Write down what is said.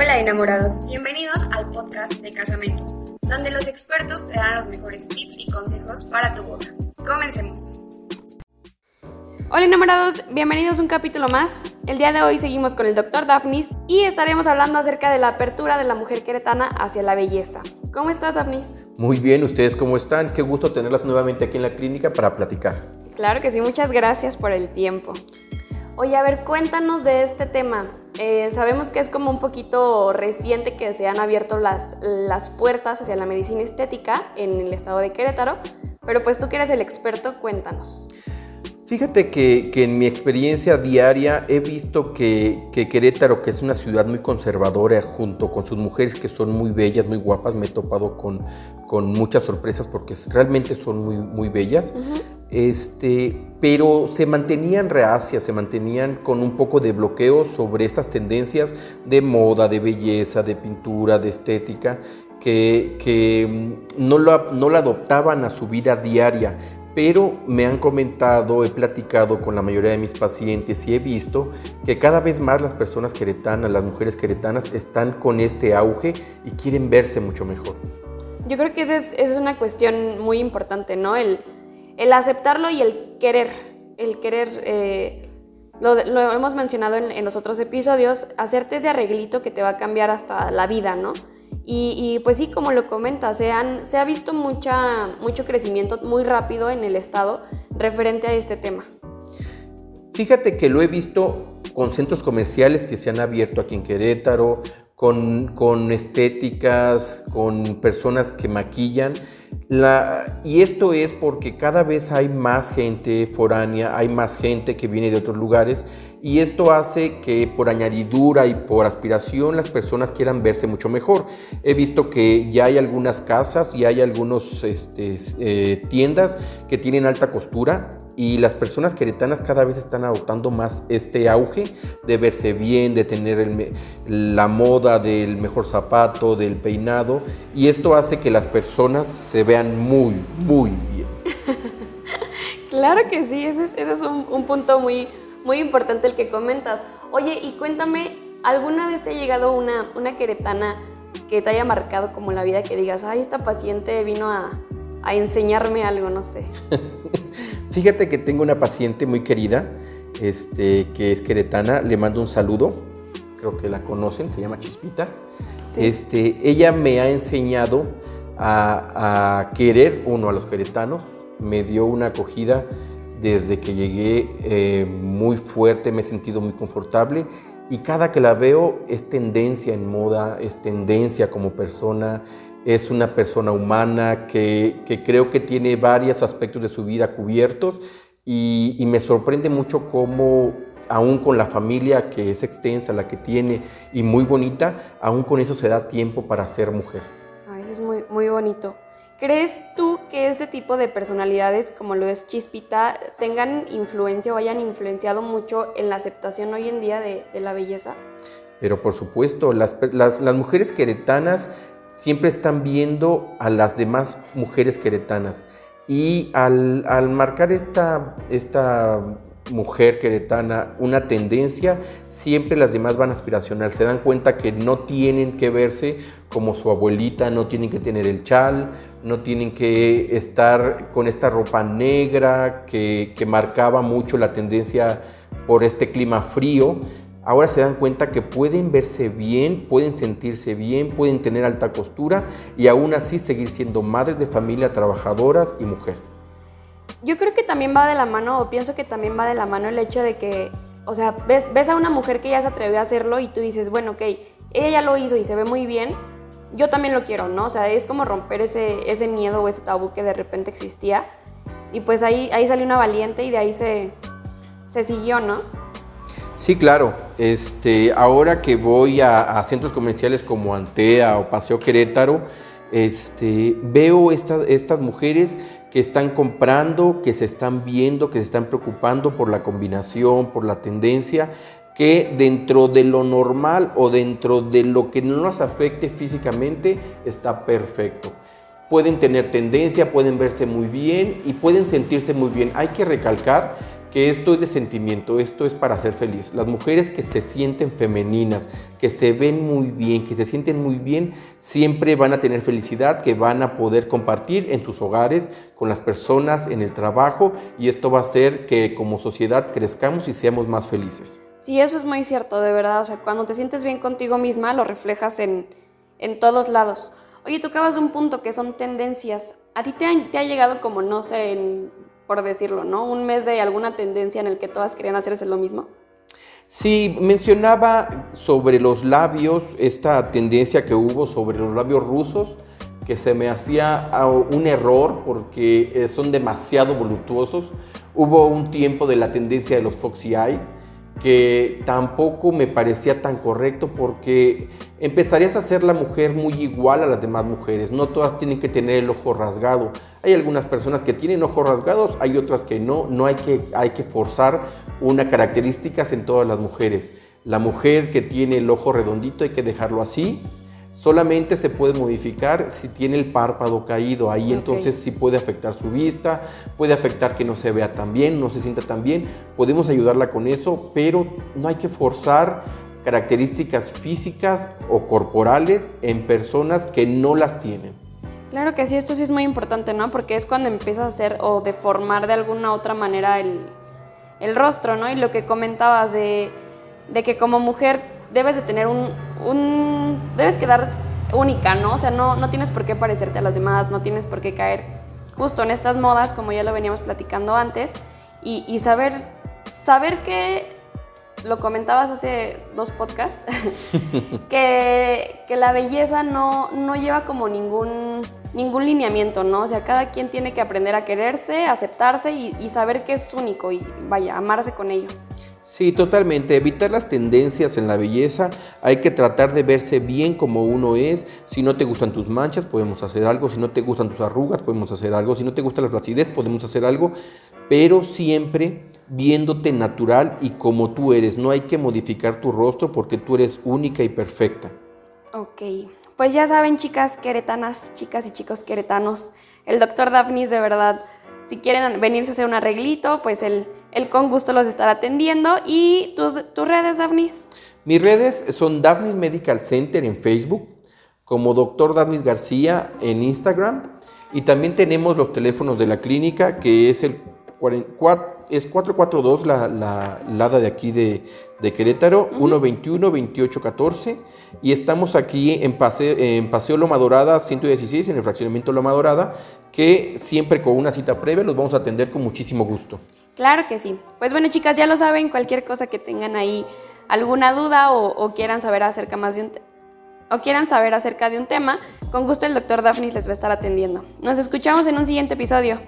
Hola enamorados, bienvenidos al podcast de Casamento, donde los expertos te dan los mejores tips y consejos para tu boda. Comencemos. Hola enamorados, bienvenidos a un capítulo más. El día de hoy seguimos con el Dr. Daphnis y estaremos hablando acerca de la apertura de la mujer queretana hacia la belleza. ¿Cómo estás, Daphnis? Muy bien, ¿ustedes cómo están? Qué gusto tenerlas nuevamente aquí en la clínica para platicar. Claro que sí, muchas gracias por el tiempo. Oye, a ver, cuéntanos de este tema. Eh, sabemos que es como un poquito reciente que se han abierto las, las puertas hacia la medicina estética en el estado de Querétaro, pero pues tú que eres el experto, cuéntanos. Fíjate que, en mi experiencia diaria he visto que, Querétaro, que es una ciudad muy conservadora, junto con sus mujeres que son muy bellas, muy guapas, me he topado con, con muchas sorpresas porque realmente son muy, muy bellas este, pero se mantenían reacias, se mantenían con un poco de bloqueo sobre estas tendencias de moda, de belleza, de pintura, de estética, que, mm, no, no la adoptaban a su vida diaria. Pero me han comentado, he platicado con la mayoría de mis pacientes y he visto que cada vez más las personas queretanas, las mujeres queretanas, están con este auge y quieren verse mucho mejor. Yo creo que esa es, una cuestión muy importante, ¿no? El, aceptarlo y el querer, el querer, eh, lo, hemos mencionado en, los otros episodios, hacerte ese arreglito que te va a cambiar hasta la vida, ¿no? Y, pues sí, como lo comentas, se, se ha visto mucha, mucho crecimiento muy rápido en el Estado referente a este tema. Fíjate que lo he visto con centros comerciales que se han abierto aquí en Querétaro, con, con estéticas, con personas que maquillan y esto es porque cada vez hay más gente foránea, hay más gente que viene de otros lugares y esto hace que por añadidura y por aspiración las personas quieran verse mucho mejor. He visto que ya hay algunas casas y hay algunas este, eh, tiendas que tienen alta costura y las personas queretanas cada vez están adoptando más este auge de verse bien, de tener la moda del mejor zapato, del peinado y esto hace que las personas se vean muy, muy bien. claro que sí, ese es, un, punto muy, muy importante el que comentas. Oye, y cuéntame, ¿alguna vez te ha llegado una, una queretana que te haya marcado como la vida que digas, ay, esta paciente vino a, a enseñarme algo, no sé? Fíjate que tengo una paciente muy querida, este, que es queretana, le mando un saludo, creo que la conocen, se llama Chispita. Este, ella me ha enseñado a, querer, uno, a los queretanos. Me dio una acogida desde que llegué eh, muy fuerte, me he sentido muy confortable y cada que la veo es tendencia en moda, es tendencia como persona, es una persona humana que, creo que tiene varios aspectos de su vida cubiertos y, y, me sorprende mucho cómo aún con la familia que es extensa, la que tiene y muy bonita, aún con eso se da tiempo para ser mujer es muy, muy bonito. ¿Crees tú que este tipo de personalidades, como lo es Chispita, tengan influencia o hayan influenciado mucho en la aceptación hoy en día de, la belleza? Pero por supuesto, las, las, las, mujeres queretanas siempre están viendo a las demás mujeres queretanas. Y al, al marcar esta, esta mujer queretana una tendencia, siempre las demás van aspiracional. Se dan cuenta que no tienen que verse como su abuelita, no tienen que tener el chal, no tienen que estar con esta ropa negra que, que marcaba mucho la tendencia por este clima frío. Ahora se dan cuenta que pueden verse bien, pueden sentirse bien, pueden tener alta costura y aún así seguir siendo madres de familia, trabajadoras y mujeres. Yo creo que también va de la mano, o pienso que también va de la mano el hecho de que, o sea, ves, ves a una mujer que ya se atrevió a hacerlo y tú dices, bueno, ok, ella ya lo hizo y se ve muy bien, yo también lo quiero, ¿no? O sea, es como romper ese, ese miedo o ese tabú que de repente existía. Y pues ahí, ahí salió una valiente y de ahí se, se siguió, ¿no? Sí, claro. Este, ahora que voy a, centros comerciales como Antea o Paseo Querétaro, este, veo estas mujeres que están comprando, que se están viendo, que se están preocupando por la combinación, por la tendencia, que dentro de lo normal o dentro de lo que no nos afecte físicamente está perfecto. Pueden tener tendencia, pueden verse muy bien y pueden sentirse muy bien. Hay que recalcar que esto es de sentimiento, esto es para ser feliz. Las mujeres que se sienten femeninas, que se ven muy bien, que se sienten muy bien, siempre van a tener felicidad, que van a poder compartir en sus hogares, con las personas, en el trabajo, y esto va a hacer que como sociedad crezcamos y seamos más felices. Sí, eso es muy cierto, de verdad. O sea, cuando te sientes bien contigo misma, lo reflejas en, en todos lados. Oye, de un punto que son tendencias. ¿A ti te te ha llegado como, no sé, en por decirlo, ¿no? Un mes de alguna tendencia en el que todas querían hacerse lo mismo. Sí, mencionaba sobre los labios, esta tendencia que hubo sobre los labios rusos, que se me hacía ah, un error porque eh, son demasiado voluptuosos. Hubo un tiempo de la tendencia de los Foxy Eyes, que tampoco me parecía tan correcto porque empezarías a ser la mujer muy igual a las demás mujeres. No todas tienen que tener el ojo rasgado. Hay algunas personas que tienen ojos rasgados, hay otras que no. No hay que, hay que forzar una características en todas las mujeres. La mujer que tiene el ojo redondito hay que dejarlo así solamente se puede modificar si tiene el párpado caído. Ahí entonces sí puede afectar su vista, puede afectar que no se vea tan bien, no se sienta tan bien. Podemos ayudarla con eso, pero no hay que forzar características físicas o corporales en personas que no las tienen. Claro que sí, esto sí es muy importante, ¿no? Porque es cuando empiezas a hacer o deformar de alguna otra manera el, el rostro, ¿no? Y lo que comentabas de, de que como mujer debes de tener un, un, debes quedar única, ¿no? O sea, no, no tienes por qué parecerte a las demás, no tienes por qué caer justo en estas modas, como ya lo veníamos platicando antes, y, y saber, saber que, lo comentabas hace dos podcasts, que, que, la belleza no, no lleva como ningún, ningún lineamiento, ¿no? O sea, cada quien tiene que aprender a quererse, aceptarse y, y saber que es único y vaya, amarse con ello. Sí, totalmente. Evitar las tendencias en la belleza. Hay que tratar de verse bien como uno es. Si no te gustan tus manchas, podemos hacer algo. Si no te gustan tus arrugas, podemos hacer algo. Si no te gusta la flacidez, podemos hacer algo. Pero siempre viéndote natural y como tú eres. No hay que modificar tu rostro porque tú eres única y perfecta. Ok. Pues ya saben, chicas queretanas, chicas y chicos queretanos, el doctor Daphnis de verdad si quieren venirse a hacer un arreglito, pues él, con gusto los estará atendiendo. ¿Y tus, tus redes, Daphnis? Mis redes son Daphnis Medical Center en Facebook, como Doctor Daphnis García en Instagram. Y también tenemos los teléfonos de la clínica, que es el es 442, la, la LADA de aquí de, Querétaro, 121-2814. Y estamos aquí en Paseo, en Paseo Loma Dorada 116, en el fraccionamiento Loma Dorada, que siempre con una cita previa los vamos a atender con muchísimo gusto. Claro que sí. Pues bueno, chicas, ya lo saben, cualquier cosa que tengan ahí, alguna duda o, quieran saber acerca más de un o quieran saber acerca de un tema, con gusto el doctor Daphnis les va a estar atendiendo. Nos escuchamos en un siguiente episodio.